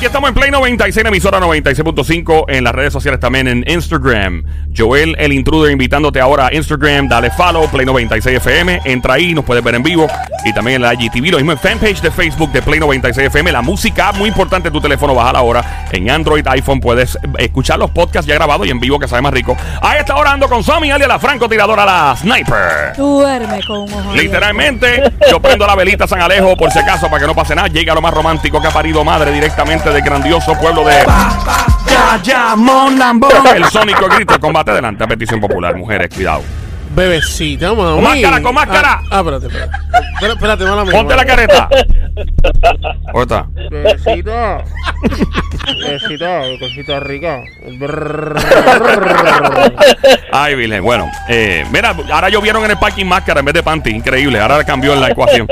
aquí estamos en Play 96, emisora 96.5, en las redes sociales también en Instagram. Joel, el intruder, invitándote ahora a Instagram. Dale follow, Play 96 FM. Entra ahí, nos puedes ver en vivo. Y también en la IGTV, lo mismo en fanpage de Facebook de Play 96 FM. La música, muy importante, tu teléfono baja la hora. En Android, iPhone, puedes escuchar los podcasts ya grabados y en vivo, que sabe más rico. Ahí está orando con Sammy, alias la francotiradora, la sniper. Duerme con un ojo. Literalmente, yo prendo la velita San Alejo por si acaso para que no pase nada. Llega lo más romántico que ha parido madre directamente del grandioso pueblo de Ya, ya, Mon Lambón. El Sónico Grito. Combate adelante a petición popular. Mujeres, cuidado. Bebecita, mami. Con máscara, con máscara. Ah, ah, espérate, espérate. Espérate, espérate, mala mía, Ponte la mala careta. ¿Cómo está? Bebecita. Bebecita, cosita rica. Ay, Virgen. Bueno, eh, mira, ahora llovieron en el parking máscara en vez de panty. Increíble. Ahora cambió la ecuación.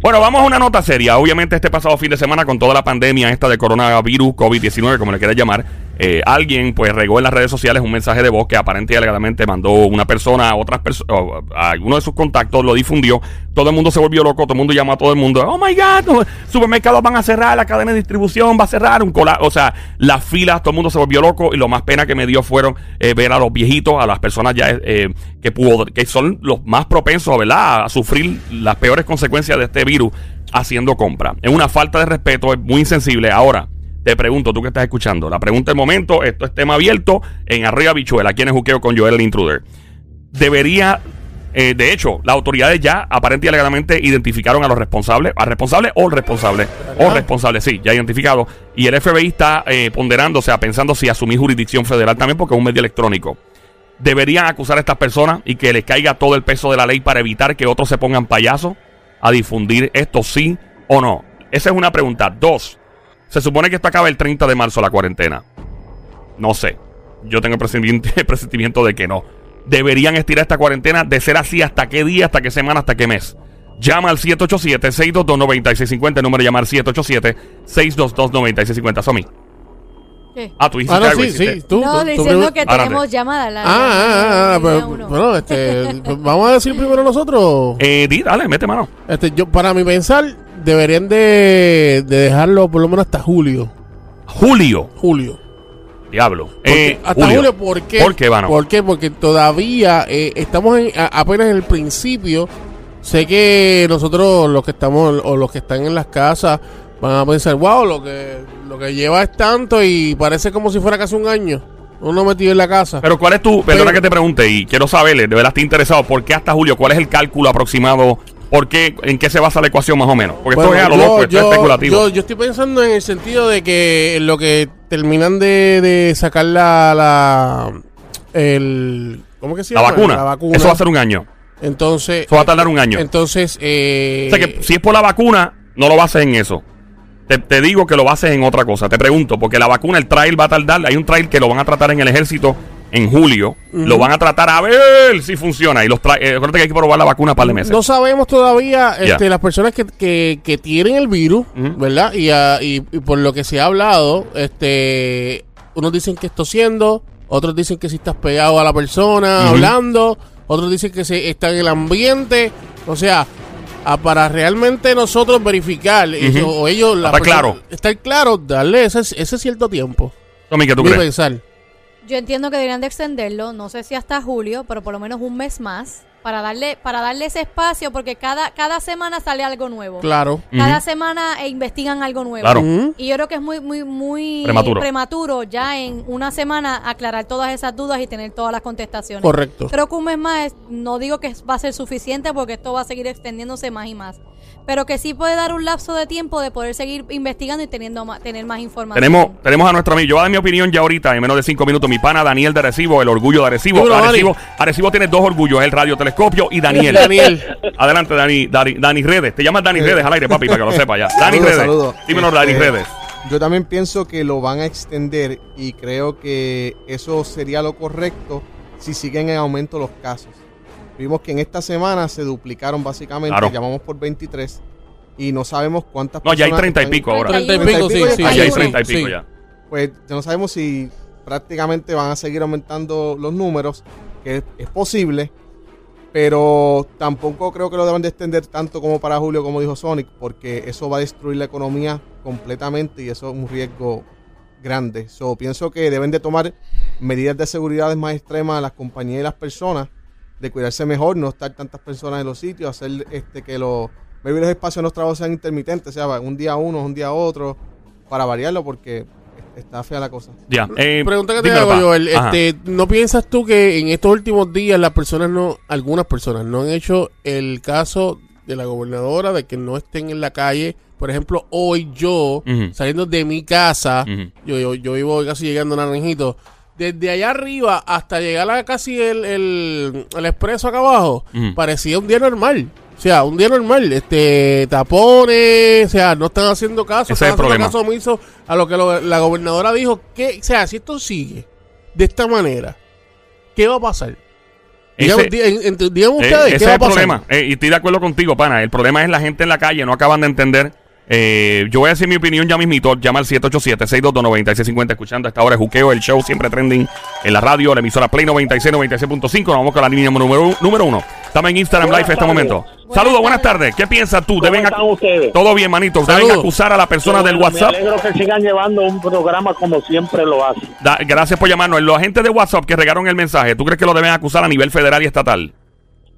Bueno, vamos a una nota seria. Obviamente, este pasado fin de semana, con toda la pandemia esta de coronavirus, COVID-19, como le quieras llamar, eh, alguien pues regó en las redes sociales un mensaje de voz que aparentemente alegadamente mandó una persona a otras personas, a alguno de sus contactos, lo difundió. Todo el mundo se volvió loco, todo el mundo llamó a todo el mundo. Oh my God, supermercados van a cerrar, la cadena de distribución va a cerrar, un cola o sea, las filas, todo el mundo se volvió loco y lo más pena que me dio fueron eh, ver a los viejitos, a las personas ya eh, que pudo, que son los más propensos, ¿verdad?, a sufrir las peores consecuencias de este virus haciendo compra. Es una falta de respeto, es muy insensible. Ahora, te pregunto, tú que estás escuchando, la pregunta del momento, esto es tema abierto en Arriba Bichuela, aquí en el Juqueo con Joel el Intruder. Debería, eh, de hecho, las autoridades ya aparentemente y alegadamente identificaron a los responsables, al responsable o el responsable, o responsable, sí, ya identificado. Y el FBI está eh, ponderando, o sea, pensando si asumir jurisdicción federal también, porque es un medio electrónico. Deberían acusar a estas personas y que les caiga todo el peso de la ley para evitar que otros se pongan payasos a difundir esto, sí o no. Esa es una pregunta. Dos, se supone que esto acaba el 30 de marzo la cuarentena. No sé. Yo tengo el presentimiento, de que no. Deberían estirar esta cuarentena de ser así hasta qué día, hasta qué semana, hasta qué mes. Llama al 787-622-9650. El número de llamar 787-622-9650. Somi. ¿Qué? Ah, tú hiciste Ah, no, algo. sí, hiciste- sí. Tú, no, tú- diciendo que tenemos te- llamada. La, Ah, ah, ah, la- la uno. bueno, este, vamos a decir primero nosotros. Eh, di, dale, mete mano. Este, yo, para mi pensar, deberían de, de dejarlo por lo menos hasta julio. Julio. Julio. Diablo. Porque- Eh, hasta julio. ¿por qué? ¿Por qué, Vano? ¿Por qué? Porque todavía eh, estamos en- a- apenas en el principio. Sé que nosotros, los que estamos, o los que están en las casas, van a pensar, wow, lo que, lo que lleva es tanto y parece como si fuera casi un año. Uno metido en la casa. Pero ¿cuál es tu, perdona Pero- que te pregunte y quiero saberle, de verdad estoy interesado, ¿por qué hasta julio? ¿Cuál es el cálculo aproximado? ¿Por qué, en qué se basa la ecuación más o menos? Porque esto Bueno, es a lo yo- loco, esto es yo- especulativo. Yo, yo estoy pensando en el sentido de que en lo que terminan de, de sacar la, la el ¿cómo que se la, vacuna. La vacuna. Eso va a ser un año. Entonces, Eso va a tardar un año. entonces eh, o sea que si es por la vacuna, no lo bases en eso. Te, te digo que lo bases en otra cosa. Te pregunto, porque la vacuna, el trial va a tardar. Hay un trial que lo van a tratar en el ejército en julio. Lo van a tratar a ver si funciona. Y los tra- eh, acuérdate que hay que probar la vacuna un par de meses. no sabemos todavía este, las personas que, que, que tienen el virus. ¿verdad? Y, ah, y, y por lo que se ha hablado, este unos dicen que es tosiendo, otros dicen que si estás pegado a la persona hablando, otros dicen que se está en el ambiente, o sea, ah, para realmente nosotros verificar o ellos la persona- claro. estar claro, darle ese, ese cierto tiempo. Tommy, ¿qué tú crees? pensar. Yo entiendo que deberían de extenderlo, no sé si hasta julio, pero por lo menos un mes más, para darle, para darle ese espacio, porque cada, cada semana sale algo nuevo. Claro. Cada semana investigan algo nuevo. Claro. Y yo creo que es muy, muy, muy Prematuro. prematuro ya en una semana aclarar todas esas dudas y tener todas las contestaciones. Correcto. Creo que un mes más, es- no digo que va a ser suficiente porque esto va a seguir extendiéndose más y más. Pero que sí puede dar un lapso de tiempo de poder seguir investigando y teniendo ma- tener más información. Tenemos, tenemos a nuestro amigo. Yo voy a dar mi opinión ya ahorita, en menos de cinco minutos. Mi pana Daniel de Arecibo, el orgullo de Arecibo. Dani. Arecibo, Arecibo tiene dos orgullos: el radiotelescopio y Daniel. Daniel. Adelante, Dani, Dani, Dani Redes. Te llamas Dani Redes al aire, papi, para que lo sepa ya. Dani Redes. saludos. Dímelo, Dani Este, Redes. Yo también pienso que lo van a extender y creo que eso sería lo correcto si siguen en aumento los casos. Vimos que en esta semana se duplicaron básicamente, Claro. llamamos por 23 y no sabemos cuántas No, ya hay personas 30 y pico ahora. Treinta y Treinta y pico, sí, sí. Ah, hay ya hay uno. 30 y pico Sí. ya. Pues ya no sabemos si prácticamente van a seguir aumentando los números, que es, es posible, Pero tampoco creo que lo deben de extender tanto como para julio, como dijo Sonic, porque eso va a destruir la economía completamente y eso es un riesgo grande. So, pienso que deben de tomar medidas de seguridad más extremas a las compañías y las personas, de cuidarse mejor, no estar tantas personas en los sitios, hacer este que los, maybe los espacios en los trabajos sean intermitentes, o sea, un día uno, un día otro, para variarlo, porque está fea la cosa. Ya. eh, Pregunta que te dímelo, hago. Joel. Este, ¿No piensas tú que en estos últimos días las personas no, algunas personas no han hecho el caso de la gobernadora de que no estén en la calle? Por ejemplo, hoy yo, saliendo de mi casa, yo, yo, yo vivo casi llegando a Naranjito, desde allá arriba hasta llegar a casi el, el, el expreso acá abajo, parecía un día normal. O sea, un día normal, este, tapones, o sea, no están haciendo caso, Ese es el están haciendo problema. caso omiso a lo que lo- la gobernadora dijo. Que, o sea, si esto sigue de esta manera, ¿qué va a pasar? Ese- Eh, ustedes, ese ¿qué es va a el pasar? problema. Eh, y estoy de acuerdo contigo, pana. El problema es la gente en la calle, no acaban de entender. Eh, yo voy a decir mi opinión ya mismito. Llama al 787-622-9650. Escuchando a esta hora de Juqueo, el show siempre trending en la radio, la emisora Play 96, 96.5. Nos vamos con la línea número, número uno. Estamos en Instagram Buenas Live en este momento. Buenas Saludos, buenas tardes. ¿Qué piensas tú? ¿Cómo Deben ustedes? Todo bien, manito. Deben Saludos. acusar a la persona del WhatsApp. Me alegro que sigan llevando un programa como siempre lo hacen. Da- gracias por llamarnos. Los agentes de WhatsApp que regaron el mensaje, ¿tú crees que lo deben acusar a nivel federal y estatal?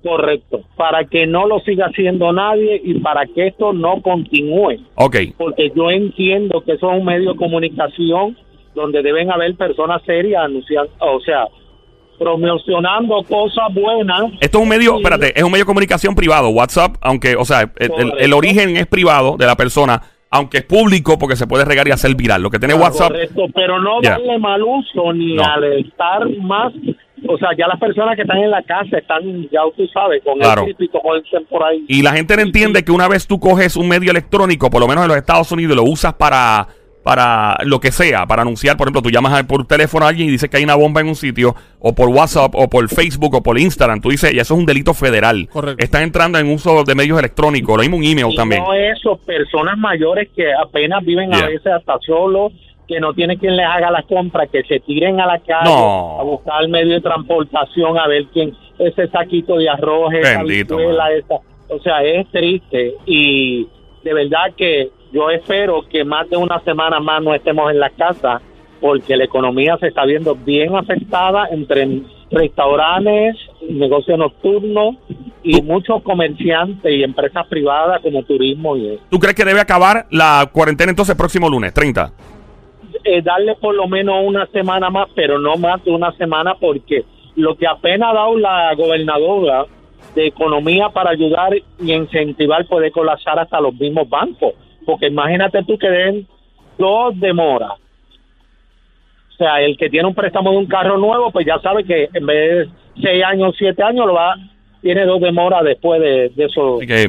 Correcto. Para que no lo siga haciendo nadie y para que esto no continúe. Ok. Porque yo entiendo que eso es un medio de comunicación donde deben haber personas serias anunciando, o sea, promocionando cosas buenas. Esto es un medio, espérate, es un medio de comunicación privado, WhatsApp, aunque, o sea, el, el- origen es privado de la persona, aunque es público porque se puede regar y hacer viral. Lo que tiene WhatsApp, Correcto, pero no Ya. darle mal uso ni No. al estar más. O sea, ya las personas que están en la casa están, ya tú sabes, con Claro. el típico como dicen por ahí. y la gente no entiende que una vez tú coges un medio electrónico, por lo menos en los Estados Unidos, y lo usas para para lo que sea, para anunciar, por ejemplo, tú llamas a- por teléfono a alguien y dices que hay una bomba en un sitio, o por WhatsApp, o por Facebook, o por Instagram, tú dices, y eso es un delito federal. Correcto. Están entrando en uso de medios electrónicos, lo mismo un email Y también. no eso, personas mayores que apenas viven Yeah. a veces hasta solos, que no tienen quien les haga las compras, que se tiren a la calle No. a buscar el medio de transportación, a ver quién, ese saquito de arroz, esa Bendito, esa. O sea, es triste y de verdad que yo espero que más de una semana más no estemos en la casa porque la economía se está viendo bien afectada entre restaurantes, negocios nocturnos y muchos comerciantes y empresas privadas como turismo y eso. ¿Tú crees que debe acabar la cuarentena entonces el próximo lunes, 30? Eh, darle por lo menos una semana más, pero no más de una semana, porque lo que apenas ha dado la gobernadora de economía para ayudar y incentivar puede colapsar hasta los mismos bancos, porque imagínate tú que den dos demoras. O sea, el que tiene un préstamo de un carro nuevo, pues ya sabe que en vez de seis años, siete años, lo va tiene dos demoras después de, de eso. De eh,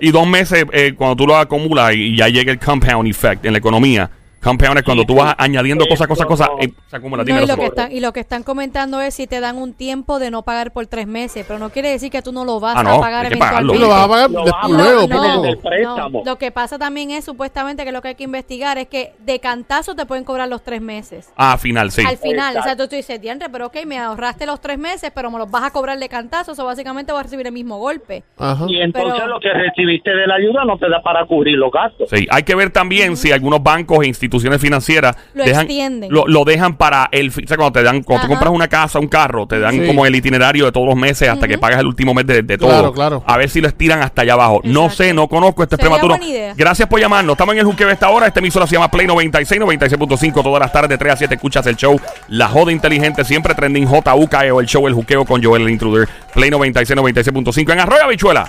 y dos meses eh, cuando tú lo acumulas y ya llega el compound effect en la economía. Compound es cuando tú vas añadiendo cosas, cosas, cosas, no. eh, se acumula. No, y, lo que están, y lo que están comentando es si te dan un tiempo de no pagar por tres meses, pero no quiere decir que tú no lo vas Ah, no, a pagar. Tú eventualmente. lo vas a pagar Lo luego, que pasa también es supuestamente que lo que hay que investigar es que de cantazo te pueden cobrar los tres meses. Ah, final, sí. Al final, Exacto. o sea, tú, tú dices, diantre, pero ok, me ahorraste los tres meses, pero me los vas a cobrar de cantazo, o básicamente vas a recibir el mismo golpe. Ajá. Y entonces Pero- lo que recibiste de la ayuda no te da para cubrir los gastos. Sí, hay que ver también si algunos bancos e instituciones financieras Lo dejan, extienden. Lo, lo dejan para el, o sea, cuando te dan, cuando tú compras una casa, un carro, te dan Sí. como el itinerario de todos los meses hasta que pagas el último mes de, de todo. Claro, claro. A ver si lo estiran hasta allá abajo. No sé, no conozco, este es Sería prematuro. buena idea. Gracias por llamarnos. Estamos en el juqueo de esta hora. Esta emisora se llama Play 96, 96.5 todas las tardes de 3 a 7. Escuchas el show La Joda Inteligente, siempre trending JUKEO, el show El Juqueo con Joel el Intruder. Play 96, 96.5 en Arroyo Bichuela.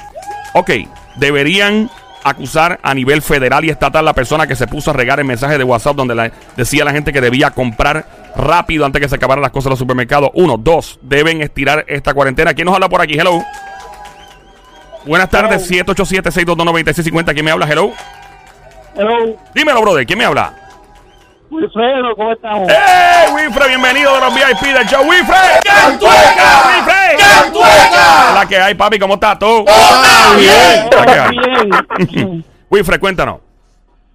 Ok, deberían acusar a nivel federal y estatal la persona que se puso a regar el mensaje de WhatsApp donde la- decía a la gente que debía comprar rápido antes que se acabaran las cosas en los supermercados. Uno, dos, deben estirar esta cuarentena. ¿Quién nos habla por aquí? Hello. Buenas tardes, 787-622-9650. ¿Quién me habla? Hello. Hello, Dímelo, brother. ¿Quién me habla? Wilfredo, ¿cómo estamos? ¡Hey, Winfrey! Bienvenido de los VIP del show. ¡Winfrey! ¡Cantueca! ¡Cantueca! La que hay, papi. ¿Cómo estás tú? Ah, bien. La que hay. Bien. Winfrey, cuéntanos.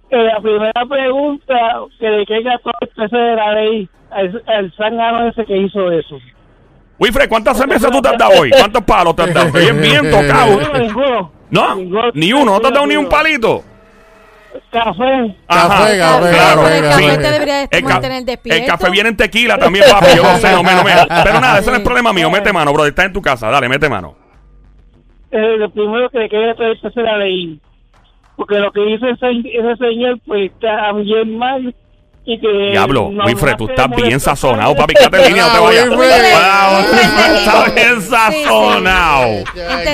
Eh, la primera pregunta, que de qué gastó el PC de la ley al, al zángano ese que hizo eso. Wilfred, ¿cuántas cervezas tú te has dado hoy? ¿Cuántos palos te has dado? Oye, bien tocado. Ninguno, ninguno. ¿No? Ni uno, no te has dado ni un palito. Café. Café, café, claro. café, el café. café te debería mantener despierto. el café viene en tequila también, papi. Yo no sé, no me, no me. Pero nada, ese no es problema mío. Mete mano, bro. Está en tu casa. Dale, mete mano. Eh, lo primero que quería traer es la ley. Porque lo que dice ese, ese señor, pues está bien mal. Y que Diablo, Wilfred, tú estás bien sazonado, papi. Quédate en línea, no te vayas. Wilfred. Wow, está bien sazonado.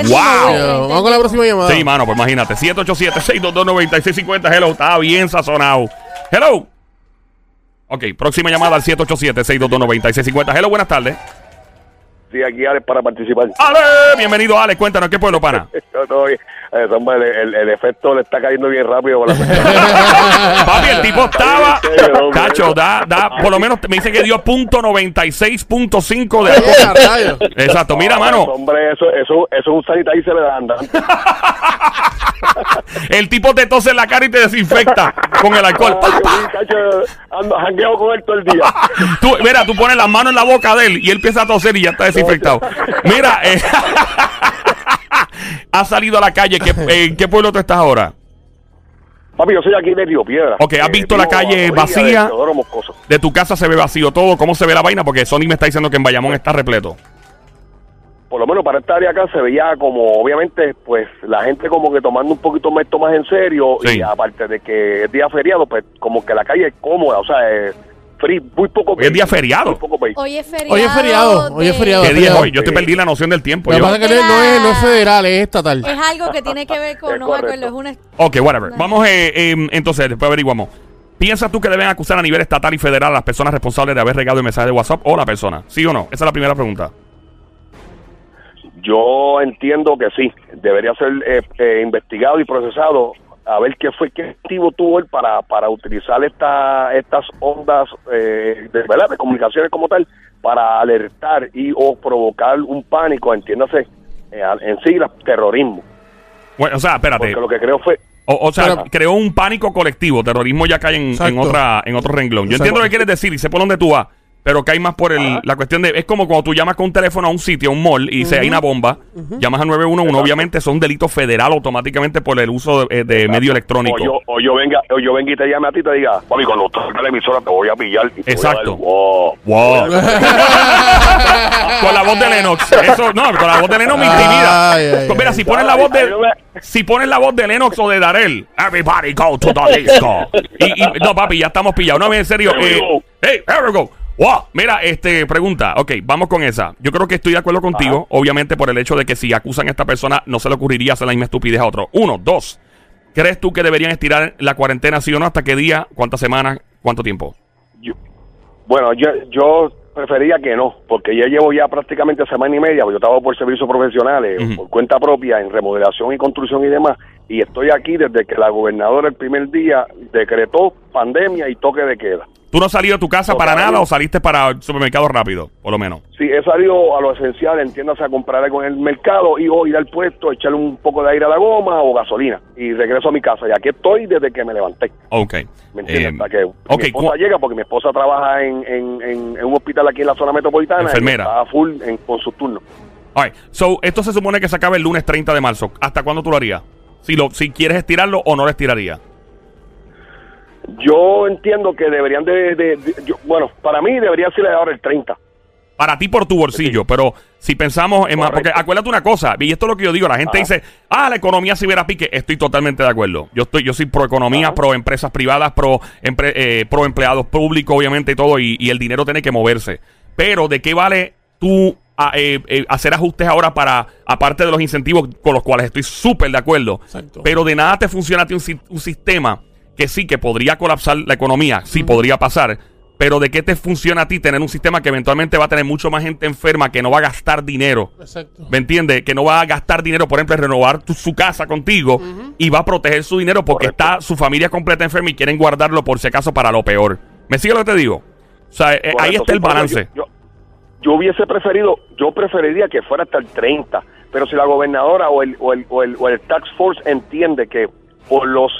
Wow. Vamos con la próxima llamada. Sí, mano, pues imagínate. 787-622-9650. Hello, estaba bien sazonado. Hello. Ok, próxima llamada al 787-622-9650. Hello, buenas tardes. Sí, aquí Alex para participar. Ale, bienvenido, Ale. Cuéntanos, ¿qué pueblo, pana? Todo bien. Eh, hombre, el, el- el efecto le está cayendo bien rápido. por la- Papi, el tipo estaba. Hombre. Cacho, da, da, por lo menos me dice que dio punto 96.5 de alcohol. Exacto, mira, mano. Hombre, eso, eso, eso es un sanitizer de andante. El tipo te tose en la cara y te desinfecta con el alcohol. Ando, jangueo con él todo el día. Tú, mira, tú pones las manos en la boca de él y él empieza a toser y ya está desinfectado. Mira, eh, has salido a la calle. ¿Qué, ¿En qué pueblo tú estás ahora? Papi, yo soy aquí de Río Piedra. Ok, ¿has Eh, visto la calle vacía? de tu casa se ve vacío todo. ¿Cómo se ve la vaina? Porque Sony me está diciendo que en Bayamón está repleto. Por lo menos para esta área acá se veía como, obviamente, pues la gente como que tomando un poquito más esto más en serio. Sí. Y aparte de que es día feriado, pues como que la calle es cómoda, o sea, es free, muy poco. Hoy es día feriado. Hoy es feriado. Hoy es feriado, hoy es de- feriado. ¿Qué día es hoy? Yo te perdí la noción del tiempo. Lo que pasa es que no es, no es- no es federal, es estatal. Es algo que tiene que ver con, no me acuerdo, es una... Ok, whatever. Vamos eh, eh, entonces, después averiguamos. ¿Piensas tú que deben acusar a nivel estatal y federal a las personas responsables de haber regado el mensaje de WhatsApp o la persona? ¿Sí o no? Esa es la primera pregunta. Yo entiendo que sí, debería ser eh, eh, investigado y procesado a ver qué fue, qué motivo tuvo él para, para utilizar esta, estas ondas eh, de, ¿verdad? de comunicaciones como tal para alertar y o provocar un pánico, entiéndase, eh, en siglas, terrorismo. Bueno, o sea, espérate. Porque lo que creo fue, O, o sea, Pero- creó un pánico colectivo. Terrorismo ya cae en, en otra, en otro renglón. Yo Exacto. entiendo lo que quieres decir y sé por dónde tú vas. Pero cae más por el, la cuestión de. Es como cuando tú llamas con un teléfono a un sitio, a un mall, y dice hay una bomba. Llamas a 911. Obviamente, eso es un delito federal automáticamente por el uso de, de medio electrónico. o yo, o yo venga, o yo venga y te llame a ti y te diga, papi, cuando de la emisora te voy a pillar. y te voy a Exacto. dar, wow. Wow. con la voz de Lennox. Eso, no, con la voz de Lennox me intimida. Ay, ay, Pues Mira, ay. si pones la voz de. Si pones la voz de Lennox o de Darel, everybody go to the disco. Y, y- no, papi, ya estamos pillados. No, en serio. Eh, hey, here we go. Wow. Mira, este, pregunta. Ok, vamos con esa. Yo creo que estoy de acuerdo contigo, obviamente, por el hecho de que si acusan a esta persona, no se le ocurriría hacer la misma estupidez a otro. Uno, dos. ¿Crees tú que deberían estirar la cuarentena, sí o no? ¿Hasta qué día? ¿Cuántas semanas? ¿Cuánto tiempo? Yo- bueno, yo, yo prefería que no, porque ya llevo ya prácticamente semana y media, porque yo trabajo por servicios profesionales, por cuenta propia, en remodelación y construcción y demás, y estoy aquí desde que la gobernadora el primer día decretó pandemia y toque de queda. ¿Tú no has salido de tu casa para nada o saliste para el supermercado rápido, por lo menos? Sí, he salido a lo esencial, entiéndase, a comprar algo en el mercado y o ir al puesto, echarle un poco de aire a la goma o gasolina, y regreso a mi casa, y aquí estoy desde que me levanté. Ok. ¿Me entiendes? Eh, Hasta que ok, mi esposa llega porque mi esposa trabaja en, en, en- en un hospital aquí en la zona metropolitana. Enfermera. Y está full en, con sus turnos. All right. So, esto se supone que se acaba el lunes 30 de marzo. ¿Hasta cuándo tú lo harías? Si, lo, si quieres estirarlo o no lo estirarías. Yo entiendo que deberían de... de- de- yo- bueno, para mí debería ser ahora el 30. Para ti por tu bolsillo, pero si pensamos en más, porque acuérdate una cosa, y esto es lo que yo digo, la gente Ajá. dice, ah, la economía se viera a pique, estoy totalmente de acuerdo. Yo estoy, yo soy pro economía, Ajá. pro empresas privadas, pro, empre- eh, pro empleados públicos, obviamente, y todo, y, y el dinero tiene que moverse. Pero, ¿de qué vale tú a- eh, eh, hacer ajustes ahora para, aparte de los incentivos con los cuales estoy súper de acuerdo? Exacto. Pero de nada te funciona a ti un, si- un sistema que sí, que podría colapsar la economía, sí podría pasar, pero ¿de qué te funciona a ti tener un sistema que eventualmente va a tener mucho más gente enferma, que no va a gastar dinero? Exacto. ¿Me entiendes? Que no va a gastar dinero, por ejemplo, en renovar tu- su casa contigo y va a proteger su dinero porque Correcto. está su familia completa enferma y quieren guardarlo por si acaso para lo peor. ¿Me sigue lo que te digo? O sea, eh, ahí está el balance. Yo, yo- yo hubiese preferido, yo preferiría que fuera hasta el 30, pero si la gobernadora o el, o el, o el, o el Tax Force entiende que por los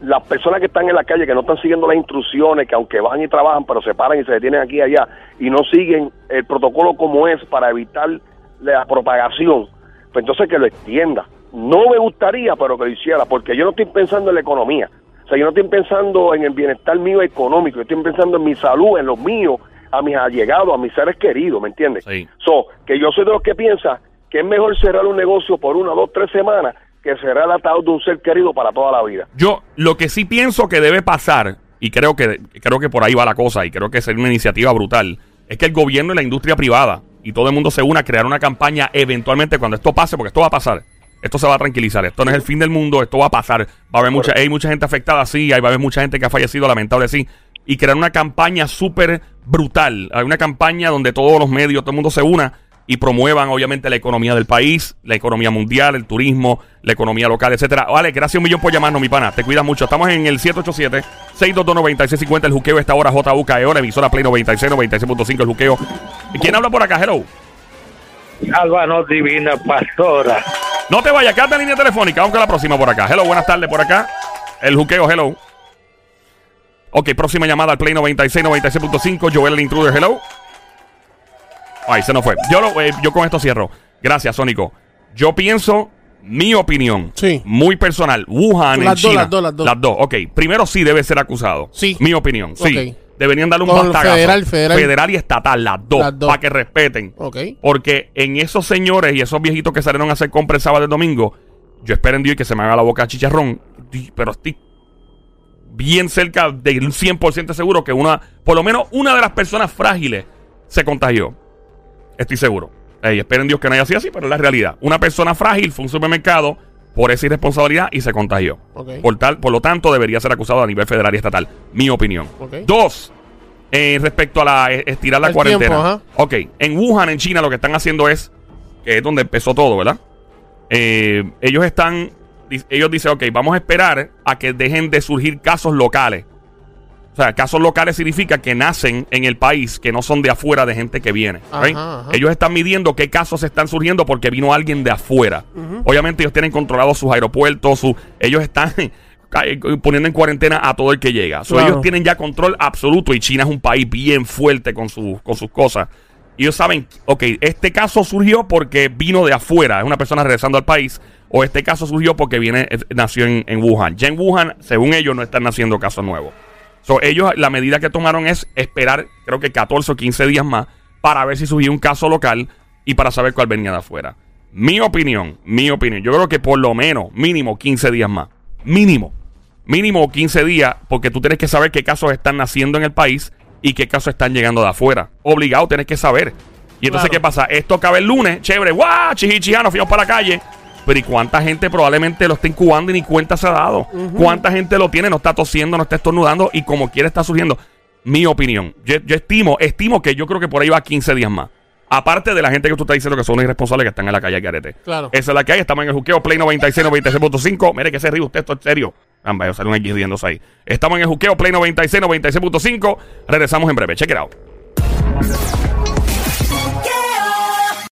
las personas que están en la calle, que no están siguiendo las instrucciones, que aunque van y trabajan, pero se paran y se detienen aquí y allá, y no siguen el protocolo como es para evitar la propagación, pues entonces que lo extienda. No me gustaría, pero que lo hiciera, porque yo no estoy pensando en la economía. O sea, yo no estoy pensando en el bienestar mío económico, yo estoy pensando en mi salud, en los míos, a mis allegados, a mis seres queridos, ¿me entiendes? Sí. So, que yo soy de los que piensa que es mejor cerrar un negocio por una, dos, tres semanas que cerrar el ataúd de un ser querido para toda la vida. Yo lo que sí pienso que debe pasar, y creo que, creo que por ahí va la cosa, y creo que sería una iniciativa brutal, es que el gobierno y la industria privada y todo el mundo se una a crear una campaña eventualmente cuando esto pase, porque esto va a pasar. Esto se va a tranquilizar. Esto no es el fin del mundo. Esto va a pasar. Va a haber mucha, hay mucha gente afectada, sí. Hay, va a haber mucha gente que ha fallecido, lamentable, sí. Y crear una campaña súper brutal. Hay una campaña donde todos los medios, todo el mundo se una y promuevan, obviamente, la economía del país, la economía mundial, el turismo, la economía local, etcétera. Vale, gracias un millón por llamarnos, mi pana. Te cuidas mucho. Estamos en el 787-622-9650. El juqueo esta hora, JUKEO, la emisora Play 96, 96.5, el juqueo. ¿Y quién habla por acá? Hello. Álvaro Divina Pastora. No te vayas, quédate en línea telefónica. Vamos con la próxima por acá. Hello, buenas tardes por acá. El juqueo, hello. Ok, próxima llamada al Play 96, 96.5. Joel el intruder, hello. Ay, se nos fue. Yo, lo- eh, yo con esto cierro. Gracias, Sónico. Yo pienso, mi opinión, Sí. muy personal. Wuhan en Las dos, China. las dos, las dos. Las dos, ok. Primero sí debe ser acusado. Sí. Mi opinión, sí. Ok. Deberían darle un bastagazo. federal, federal. y estatal, las dos. Las dos. Para que respeten. Ok. Porque en esos señores y esos viejitos que salieron a hacer compras el sábado y el domingo, yo espero en Dios que se me haga la boca chicharrón, pero estoy bien cerca del 100% seguro que una, por lo menos una de las personas frágiles se contagió. Estoy seguro. Ey, espero en Dios que no haya sido así, pero es la realidad. Una persona frágil fue a un supermercado por esa irresponsabilidad y se contagió. Por, tal, por lo tanto, debería ser acusado a nivel federal y estatal. Mi opinión. Dos, eh, respecto a la eh, estirar la El cuarentena. tiempo. Ok, en Wuhan, en China, lo que están haciendo es, que es donde empezó todo, ¿verdad? Eh, ellos están, ellos dicen, ok, vamos a esperar a que dejen de surgir casos locales. O sea, casos locales significa que nacen en el país, que no son de afuera de gente que viene. Ajá, right? ajá. Ellos están midiendo qué casos están surgiendo porque vino alguien de afuera. Obviamente ellos tienen controlados sus aeropuertos, ellos están poniendo en cuarentena a todo el que llega. So, Claro. ellos tienen ya control absoluto y China es un país bien fuerte con, su- con sus cosas. Y ellos saben, ok, este caso surgió porque vino de afuera, es una persona regresando al país, o este caso surgió porque viene, eh, nació en, en Wuhan. Ya en Wuhan, según ellos, no están naciendo casos nuevos. So, ellos, la medida que tomaron es esperar, creo que 14 o 15 días más, para ver si surgía un caso local y para saber cuál venía de afuera. Mi opinión, mi opinión, yo creo que por lo menos, mínimo 15 días más. Mínimo. Mínimo 15 días, porque tú tienes que saber qué casos están naciendo en el país y qué casos están llegando de afuera. Obligado tienes que saber. Y entonces, Claro. ¿qué pasa? Esto acaba el lunes, chévere, guau, chihichija, nos fuimos para la calle. Pero ¿y cuánta gente probablemente lo está incubando y ni cuenta se ha dado? ¿Cuánta gente lo tiene, no está tosiendo, no está estornudando y como quiere está surgiendo? Mi opinión. Yo, yo estimo, estimo que yo creo que por ahí va 15 días más. Aparte de la gente que tú estás diciendo que son irresponsables que están en la calle Garete. Claro. Esa es la que hay. Estamos en el juqueo Play 96, 96.5. Mire que se ríe usted, esto es serio. Amba, yo salí un X riéndose ahí. Estamos en el juqueo Play 96, 96.5. Regresamos en breve. Check it out.